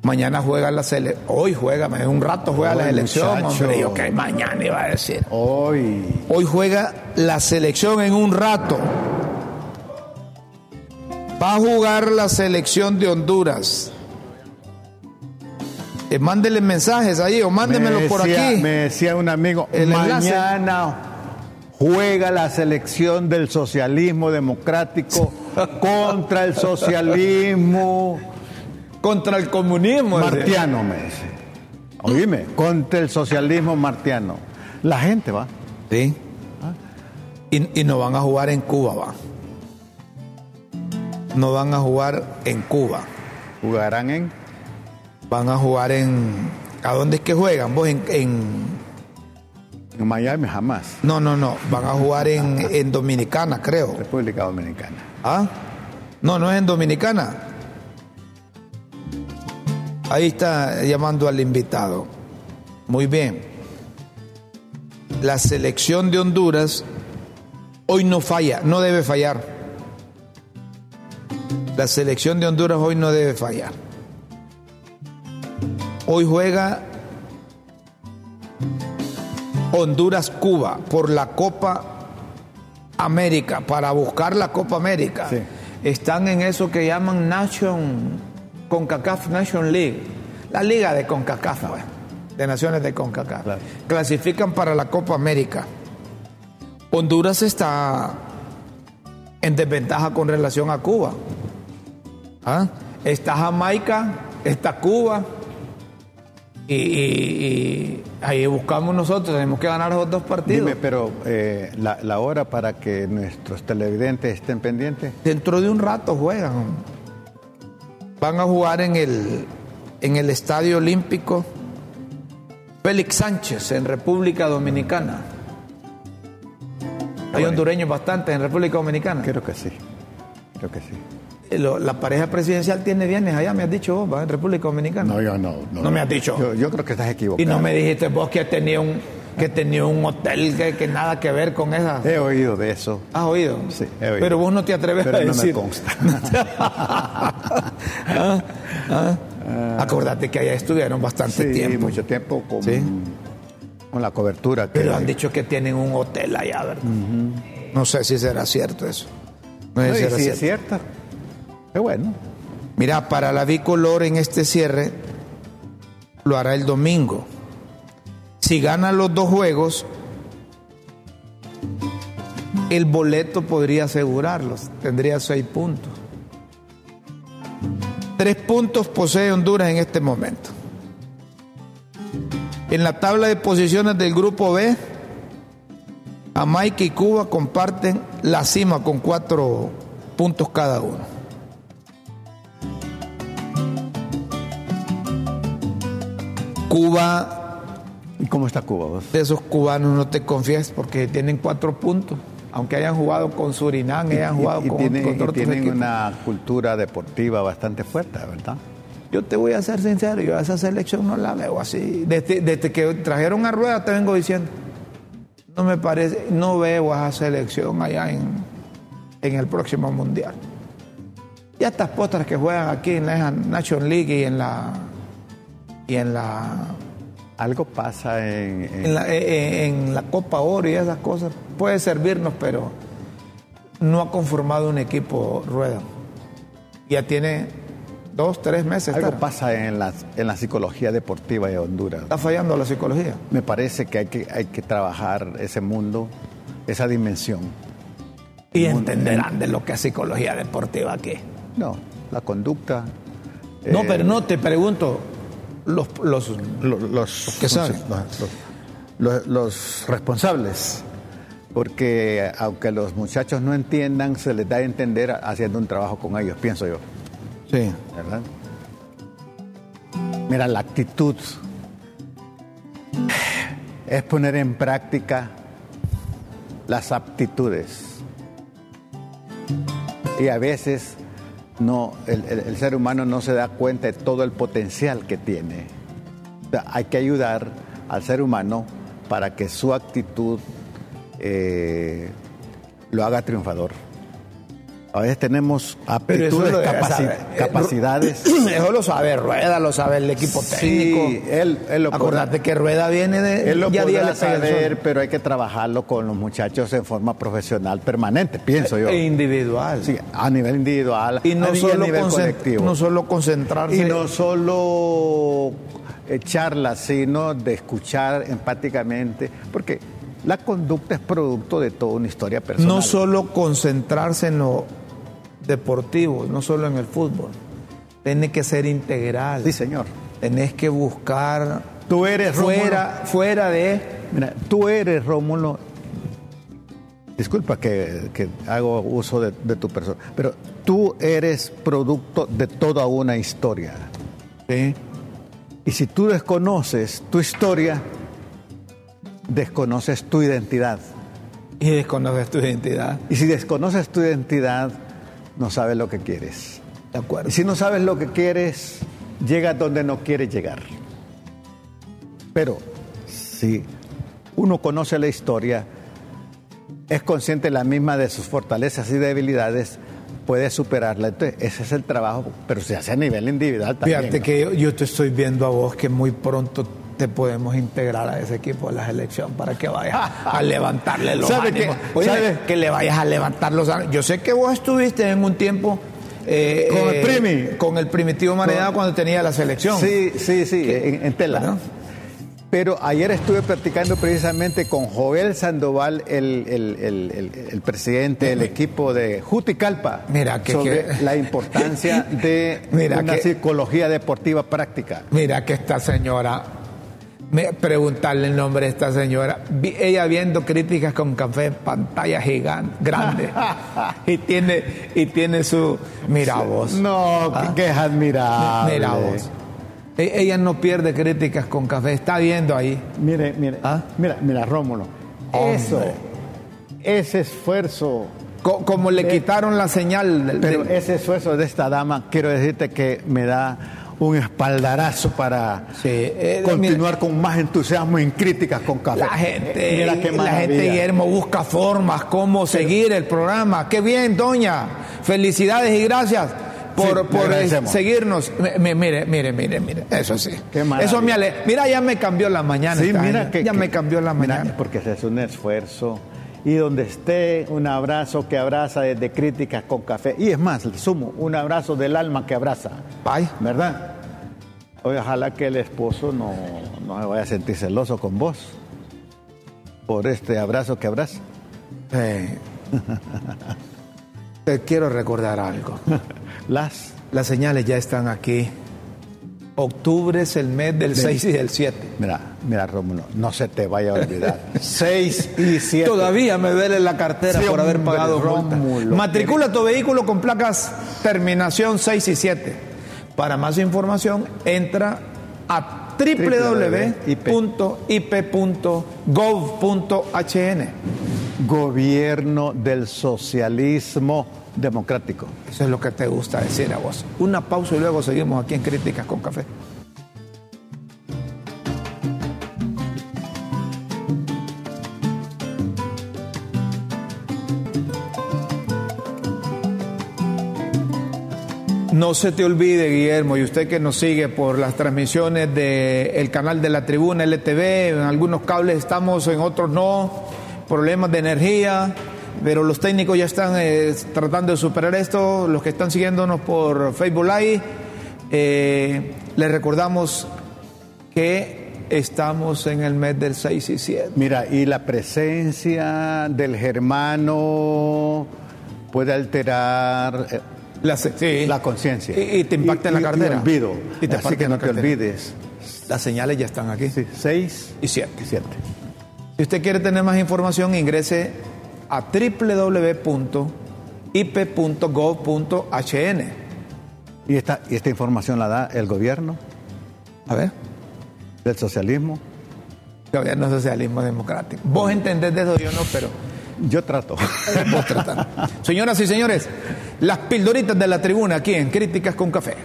Mañana juega la selección. Hoy juega, en un rato juega la selección, hombre. Yo que mañana iba a decir. Hoy. Hoy juega la selección en un rato. Va a jugar la selección de Honduras. Eh, mándele mensajes ahí o mándemelo Me por decía- aquí. Me decía un amigo, El enlace. mañana juega la selección del socialismo democrático contra el socialismo Contra el comunismo. ese. martiano, me dice. Oíme, contra el socialismo martiano. La gente va. Sí. Y, y no van a jugar en Cuba, va. No van a jugar en Cuba. Jugarán en Van a jugar en. ¿A dónde es que juegan? Vos en. en- en Miami jamás. no, no, no. Van a jugar en, en Dominicana, creo. República Dominicana. ¿Ah? No, no es en Dominicana. Ahí está llamando al invitado. Muy bien. La selección de Honduras hoy no falla, no debe fallar. La selección de Honduras hoy no debe fallar. Hoy juega Honduras-Cuba por la Copa América, para buscar la Copa América. Sí. Están en eso que llaman Nation, CONCACAF Nation League, la liga de CONCACAF, pues, de naciones de CONCACAF. Claro. Clasifican para la Copa América. Honduras está en desventaja con relación a Cuba. ¿Ah? Está Jamaica, está Cuba. Y, y- y ahí buscamos nosotros, tenemos que ganar esos dos partidos. Dime, pero eh, la, la hora para que nuestros televidentes estén pendientes. Dentro de un rato juegan. Van a jugar en el, en el Estadio Olímpico Félix Sánchez en República Dominicana. Hay hondureños bastantes en República Dominicana. Creo que sí. Creo que sí. Eh, lo- La pareja presidencial tiene bienes allá, me has dicho vos, ¿va? en República Dominicana. No, yo no. No me has dicho. Yo, yo creo que estás equivocado. y no me dijiste vos que tenía un, que tenía un hotel que, que nada que ver con esa. He oído de eso. ¿Has oído? Sí, he oído. Pero vos no te atreves Pero a no me decir. consta. ¿Ah? ¿Ah? Acordate que allá estuvieron bastante Sí, tiempo. mucho tiempo con, Sí. con la cobertura que Pero han dicho que tienen un hotel allá, ¿verdad? No sé si será cierto eso. No sé No, si y cierto. es cierto. Bueno. Mira, para la bicolor en este cierre lo hará el domingo. Si gana los dos juegos, el boleto podría asegurarlos. Tendría seis puntos. Tres puntos posee Honduras en este momento. En la tabla de posiciones del grupo B, Jamaica y Cuba comparten la cima con cuatro puntos cada uno. Cuba, ¿Y cómo está Cuba vos? de esos cubanos no te confías porque tienen cuatro puntos. aunque hayan jugado con Surinam, hayan jugado y, con, tienen, con y otros tienen equipos. una cultura deportiva bastante fuerte, ¿verdad? Yo te voy a ser sincero, yo a esa selección no la veo así. Desde, desde que trajeron a Rueda te vengo diciendo, no me parece, no veo a esa selección allá en, en el próximo mundial. Y estas potras que juegan aquí en la National League y en la y en la Algo pasa en, en- en la, eh, en la Copa Oro y esas cosas puede servirnos, pero no ha conformado un equipo Rueda. Ya tiene dos, tres meses. algo pasa en la, en la psicología deportiva de Honduras. Está fallando la psicología. Me parece que hay que, hay que trabajar ese mundo, esa dimensión. Y entenderán de lo que es psicología deportiva aquí. No, la conducta. No, eh, pero no, te pregunto, los, los lo- los, que saben. los- los- los responsables. Porque aunque los muchachos no entiendan, se les da a entender haciendo un trabajo con ellos, pienso yo. sí, ¿verdad? Mira, la actitud es poner en práctica las aptitudes. Y a veces no, el, ser humano no se da cuenta de todo el potencial que tiene. Hay que ayudar al ser humano para que su actitud eh, lo haga triunfador. A veces tenemos aptitudes, lo saber. capacidades. Eso lo sabe Rueda, lo sabe el equipo técnico. Sí, él, él lo Acordate que Rueda viene de. Él lo ya podrá saber, pero hay que trabajarlo con los muchachos en forma profesional permanente, pienso yo. E individual. Sí, a nivel individual y no a solo, nivel colectivo. no solo concentrarse. y no solo eh, charlas, sino de escuchar empáticamente, porque la conducta es producto de toda una historia personal. no solo concentrarse en lo deportivo, no solo en el fútbol. Tiene que ser integral. Sí, señor. Tenés que buscar Tú eres fuera, fuera de. Mira, tú eres Rómulo. Disculpa que, que hago uso de, de tu persona, pero tú eres producto de toda una historia. Sí. Y si tú desconoces tu historia, desconoces tu identidad. Y desconoces tu identidad. Y si desconoces tu identidad, no sabes lo que quieres. De acuerdo. Y si no sabes lo que quieres, llegas donde no quieres llegar. Pero si uno conoce la historia, es consciente la misma de sus fortalezas y debilidades, puede superarla. Entonces, ese es el trabajo, pero se hace a nivel individual también. Fíjate ¿no? que yo, yo te estoy viendo a vos que muy pronto te podemos integrar a ese equipo de la selección para que vayas a levantarle los ¿Sabe ánimos. qué? Oye, ¿Sabe? que le vayas a levantar los ánimos. Yo sé que vos estuviste en un tiempo eh, Con el eh, Primi. con el primitivo Maredado cuando tenía la selección. Sí, sí, sí, en, en tela. Bueno. Pero ayer estuve practicando precisamente con Joel Sandoval, el, el- el- el- el presidente del equipo de Juticalpa, Mira, que- sobre que- la importancia de Mira, una que- psicología deportiva práctica. Mira que esta señora, preguntarle el nombre de esta señora, ella viendo críticas con café en pantalla gigante, grande, y tiene y tiene su, mira vos, No, Ah. que, que es admirable. mira vos. E- Ella no pierde críticas con café, está viendo ahí. Mire, mire, ¿Ah? mira, mira, Rómulo. Hombre. Eso, ese esfuerzo, Co- como le quitaron la señal del, pero ese esfuerzo de esta dama, quiero decirte que me da un espaldarazo para Sí, eh, continuar con más entusiasmo en críticas con café. La gente, Mira qué la gente. Guillermo, busca formas, cómo seguir el programa. Qué bien, doña. Felicidades y gracias por, Sí, por, eh, seguirnos. Mire, mire, mire, mire. Eso sí. Qué. Eso me ale... Mira, ya me cambió la mañana. Sí, este mira que Ya que- me cambió la mira, mañana. porque se hace un esfuerzo y donde esté un abrazo que abraza desde críticas con café y es más, le sumo un abrazo del alma que abraza, Ay, ¿verdad? Oye, Ojalá que el esposo no, no se vaya a sentir celoso con vos por este abrazo que abraza. eh, te quiero recordar algo. Las Las señales ya están aquí. Octubre es el mes del 6 y del 7. Mira, mira, Rómulo, no se te vaya a olvidar. 6 y 7. Todavía me duele la cartera Sí, por haber pagado. Rómulo, Matricula tu vehículo con placas terminación 6 y 7. Para más información, entra a www.ip.gov.hn. gobierno del socialismo democrático. Eso es lo que te gusta decir a vos. Una pausa y luego seguimos aquí en Críticas con Café. No se te olvide, Guillermo, y usted que nos sigue por las transmisiones del canal de la tribuna LTV, en algunos cables estamos, en otros no, problemas de energía, pero los técnicos ya están eh, tratando de superar esto, los que están siguiéndonos por Facebook Live, eh, les recordamos que estamos en el mes del 6 y 7. Mira, y la presencia del germano puede alterar eh, La, sí. la conciencia. Y, y te impacta en la cartera. Y olvido. Y te Así que no te olvides. Las señales ya están aquí. Sí, seis Y 7. y siete. Si usted quiere tener más información, ingrese a www.ip.gov.hn. Y esta, y esta información la da el gobierno A ver, del socialismo. gobierno socialismo democrático. Vos entendés de eso, yo no, pero Yo trato. vos tratando. Señoras y señores, las pildoritas de la tribuna aquí en Críticas con Café.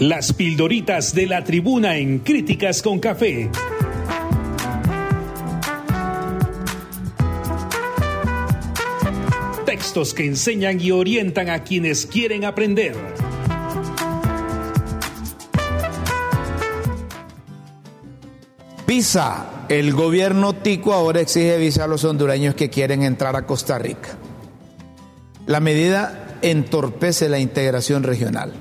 Las pildoritas de la tribuna en Críticas con Café. Textos que enseñan y orientan a quienes quieren aprender. Visa. El gobierno tico ahora exige visa a los hondureños que quieren entrar a Costa Rica. La medida entorpece la integración regional.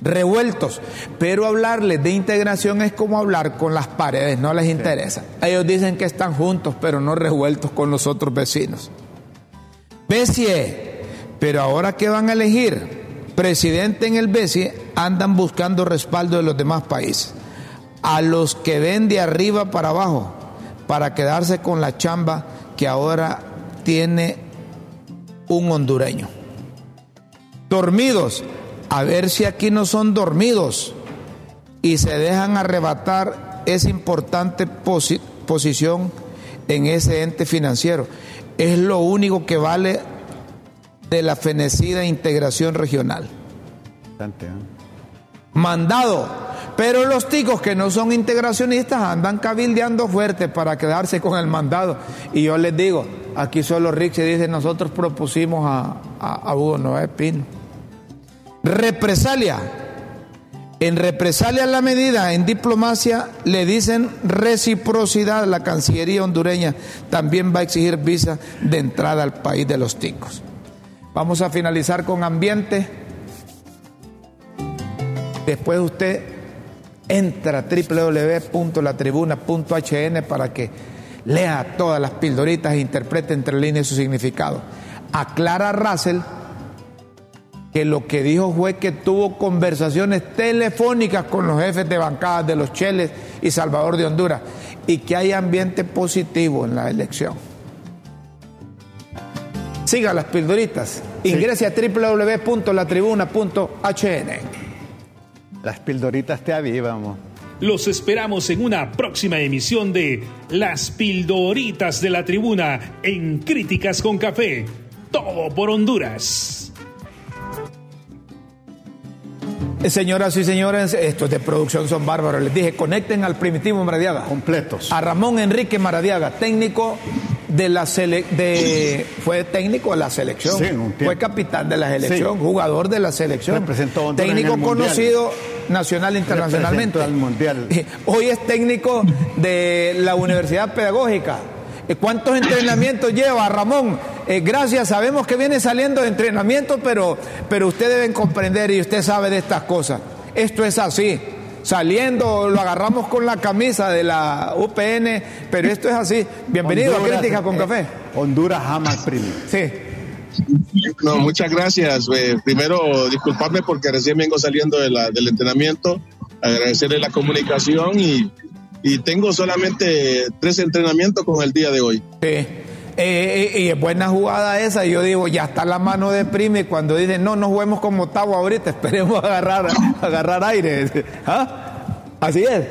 Revueltos, pero hablarles de integración es como hablar con las paredes, no les interesa. Ellos dicen que están juntos, pero no revueltos con los otros vecinos. BESIE, pero ahora que van a elegir presidente en el BESIE, andan buscando respaldo de los demás países. A los que ven de arriba para abajo, para quedarse con la chamba que ahora tiene un hondureño. Dormidos, a ver si aquí no son dormidos y se dejan arrebatar esa importante posi- posición en ese ente financiero. Es lo único que vale de la fenecida integración regional. ¿eh? Mandado. Pero los ticos que no son integracionistas andan cabildeando fuerte para quedarse con el mandado. Y yo les digo, aquí solo Rick se dice, nosotros propusimos a, a, a Hugo Noé Pino. Represalia. En represalia a la medida, en diplomacia le dicen reciprocidad. La Cancillería hondureña también va a exigir visa de entrada al país de los ticos. Vamos a finalizar con ambiente. Después usted entra a www.latribuna.hn para que lea todas las pildoritas e interprete entre líneas su significado. Aclara Russell que lo que dijo fue que tuvo conversaciones telefónicas con los jefes de bancadas de los Cheles y Salvador de Honduras y que hay ambiente positivo en la elección. Siga las pildoritas. Ingrese a www.latribuna.hn. Las pildoritas te avivamos. Los esperamos en una próxima emisión de Las pildoritas de la tribuna en Críticas con Café. Todo por Honduras. Señoras y señores, estos de producción son bárbaros. Les dije, conecten al primitivo Maradiaga. Completos. A Ramón Enrique Maradiaga, técnico de la sele de fue técnico de la selección, Sí, un tiempo. fue capitán de la selección, Sí. jugador de la selección, Representó técnico conocido nacional e internacionalmente. Al Mundial. Eh, Hoy es técnico de la Universidad Pedagógica. Eh, ¿Cuántos entrenamientos lleva Ramón? Eh, gracias, sabemos que viene saliendo de entrenamiento, pero, pero ustedes deben comprender y usted sabe de estas cosas. Esto es así. Saliendo, lo agarramos con la camisa de la UPN, pero esto es así. Bienvenido a Crítica con eh, Café. Honduras al primo. Sí. No, muchas gracias. Eh, primero, disculparme porque recién vengo saliendo de la- del entrenamiento, agradecerle la comunicación y, y tengo solamente tres entrenamientos con el día de hoy. Sí. Eh, eh, y es buena jugada esa. y Yo digo, ya está la mano de Prime. Cuando dicen, no, no juguemos como Ottawa ahorita, esperemos agarrar, agarrar aire. ¿Ah? Así es.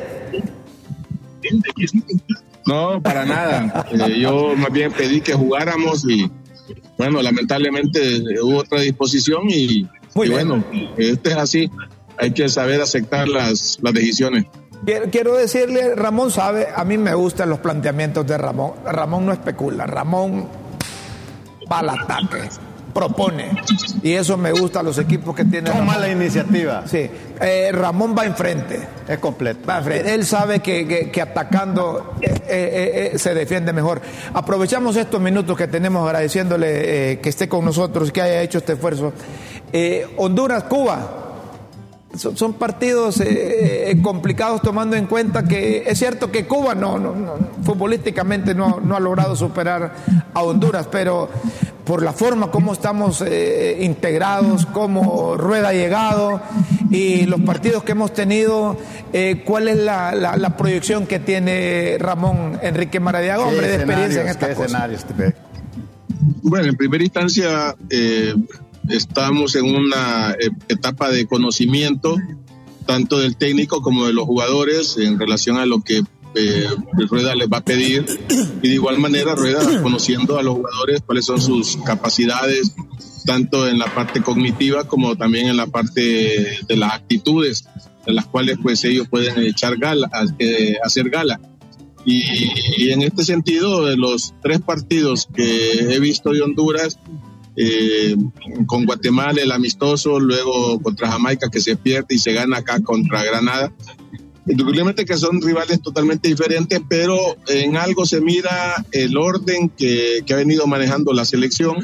No, para nada. Eh, yo más bien pedí que jugáramos y bueno, lamentablemente hubo otra disposición y, bueno, este es así. Hay que saber aceptar las, las decisiones. Quiero, decirle, Ramón sabe, a mí me gustan los planteamientos de Ramón. Ramón no especula, Ramón va al ataque, propone. Y eso me gusta a los equipos que tienen. Toma la iniciativa. Sí, eh, Ramón va enfrente. Es completo. Va enfrente. Él sabe que, que, atacando eh, eh, se defiende mejor. Aprovechamos estos minutos que tenemos agradeciéndole que esté con nosotros, que haya hecho este esfuerzo. Honduras, Cuba son, partidos eh, eh, complicados tomando en cuenta que es cierto que Cuba no, no, futbolísticamente no, ha logrado superar a Honduras, pero por la forma como estamos eh, integrados, cómo Rueda ha llegado y los partidos que hemos tenido, ¿cuál es la, proyección que tiene Ramón Enrique Maradiaga, hombre de experiencia en esta cosa? Bueno, en primera instancia estamos en una eh, etapa de conocimiento tanto del técnico como de los jugadores en relación a lo que eh, Rueda les va a pedir y de igual manera Rueda conociendo a los jugadores cuáles son sus capacidades tanto en la parte cognitiva como también en la parte de las actitudes de las cuales pues ellos pueden echar gala, eh, hacer gala. Y, y, en este sentido, de los tres partidos que he visto de Honduras, eh, con Guatemala el amistoso, luego contra Jamaica que se pierde y se gana acá contra Granada. Indudablemente que son rivales totalmente diferentes, pero en algo se mira el orden que, que, ha venido manejando la selección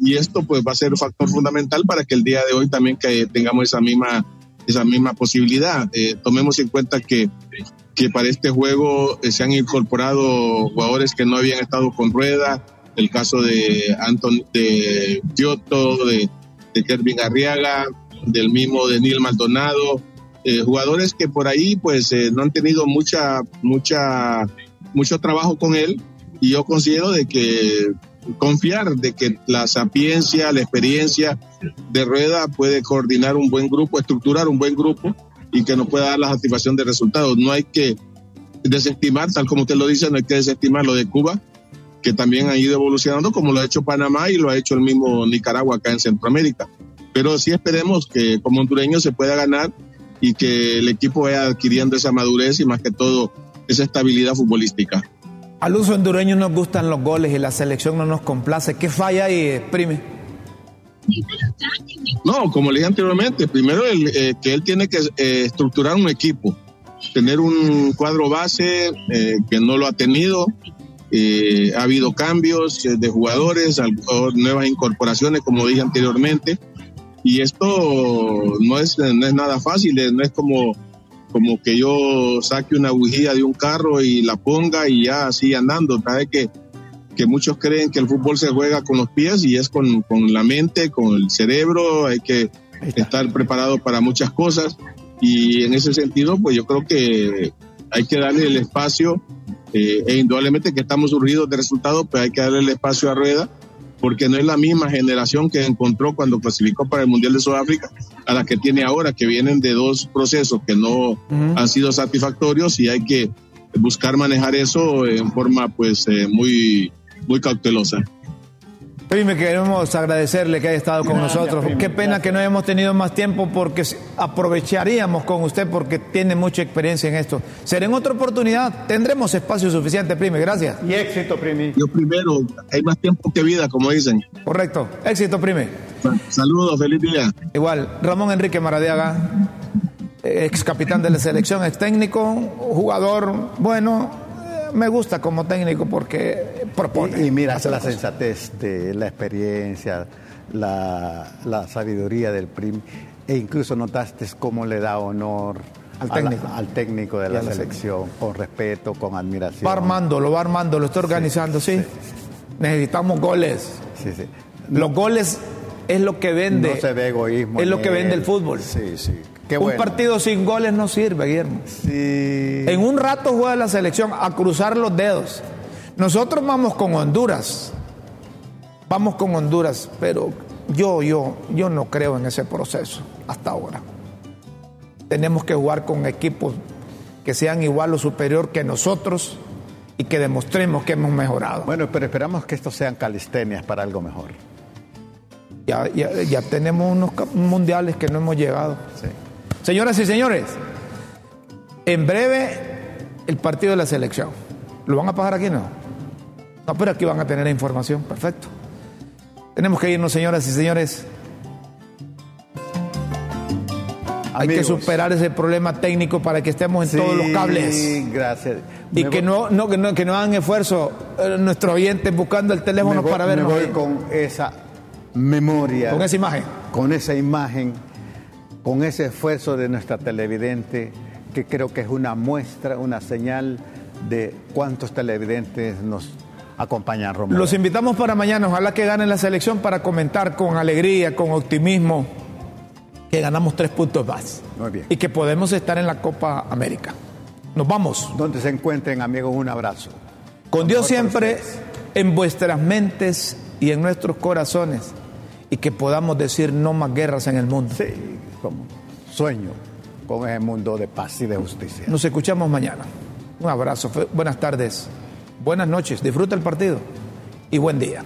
y esto pues va a ser un factor fundamental para que el día de hoy también que tengamos esa misma, esa misma posibilidad. Eh, tomemos en cuenta que, que para este juego eh, se han incorporado jugadores que no habían estado con rueda, el caso de Anton de Kioto, de, de Kervin Arriaga, del mismo de Neil Maldonado, eh, jugadores que por ahí pues eh, no han tenido mucha, mucha, mucho trabajo con él y yo considero de que confiar de que la sapiencia, la experiencia de Rueda puede coordinar un buen grupo, estructurar un buen grupo y que nos pueda dar la satisfacción de resultados. No hay que desestimar, tal como usted lo dice, no hay que desestimar lo de Cuba, que también ha ido evolucionando como lo ha hecho Panamá y lo ha hecho el mismo Nicaragua acá en Centroamérica. Pero sí esperemos que como hondureño se pueda ganar y que el equipo vaya adquiriendo esa madurez y más que todo esa estabilidad futbolística. Al uso hondureño nos gustan los goles y la selección no nos complace. ¿Qué falla ahí, Prime? No, como le dije anteriormente, primero eh, que él tiene que eh, estructurar un equipo, tener un cuadro base eh, que no lo ha tenido, eh, ha habido cambios eh, de jugadores, nuevas incorporaciones, como dije anteriormente, y esto no es, no es nada fácil, eh, no es como, como que yo saque una bujía de un carro y la ponga y ya así andando. Sabes que, que muchos creen que el fútbol se juega con los pies y es con, con la mente, con el cerebro, hay que estar preparado para muchas cosas. Y en ese sentido, pues yo creo que hay que darle el espacio eh, e indudablemente que estamos surgidos de resultados, pero hay que darle el espacio a Rueda, porque no es la misma generación que encontró cuando clasificó para el Mundial de Sudáfrica a la que tiene ahora, que vienen de dos procesos que no han sido satisfactorios y hay que buscar manejar eso en forma pues eh, muy, muy cautelosa. Prime, queremos agradecerle que haya estado con nosotros. Qué pena que no hayamos tenido más tiempo porque aprovecharíamos con usted porque tiene mucha experiencia en esto. Será en otra oportunidad. Tendremos espacio suficiente, Prime. Gracias. Y éxito, Prime. Yo primero, hay más tiempo que vida, como dicen. Correcto. Éxito, Prime. Saludos, feliz día. Igual, Ramón Enrique Maradiaga, ex capitán de la selección, ex técnico, jugador bueno me gusta como técnico porque propone. Y, mira, la sensatez, la experiencia, la, sabiduría del PRIM, e incluso notaste cómo le da honor al técnico, al técnico de la, selección, con respeto, con admiración. Va armando, lo va armando, lo está organizando, sí. Necesitamos goles. Sí, sí. Los goles es lo que vende. No se ve egoísmo. Es lo que vende el fútbol. Sí, sí un partido sin goles no sirve, Guillermo. En un rato juega la selección a cruzar los dedos. Nosotros vamos con Honduras. Vamos con Honduras, pero yo, yo, yo no creo en ese proceso hasta ahora. Tenemos que jugar con equipos que sean igual o superior que nosotros y que demostremos que hemos mejorado. Bueno, pero esperamos que estos sean calistenias para algo mejor. Ya, ya, ya tenemos unos mundiales que no hemos llegado. Sí. Señoras y señores, en breve el partido de la selección. ¿Lo van a pasar aquí no? No, pero aquí van a tener información. Perfecto. Tenemos que irnos, señoras y señores. Hay que superar ese problema técnico para que estemos en todos los cables. Sí, gracias. Y Me que voy- no, no, que no, que no hagan esfuerzo eh, nuestros oyentes buscando el teléfono me voy- para me vernos. voy ahí. con esa memoria. Con esa imagen. con esa imagen, con ese esfuerzo de nuestra televidente, que creo que es una muestra, una señal de cuántos televidentes nos acompañan, Romulo. Los invitamos para mañana, ojalá que ganen la selección para comentar con alegría, con optimismo, que ganamos tres puntos más. Muy bien. Y que podemos estar en la Copa América. Nos vamos. Donde se encuentren, amigos, un abrazo. Con Dios siempre en vuestras mentes y en nuestros corazones. Y que podamos decir no más guerras en el mundo. Sí, como sueño con ese mundo de paz y de justicia. Nos escuchamos mañana. Un abrazo. Buenas tardes. Buenas noches. Disfruta el partido. Y buen día.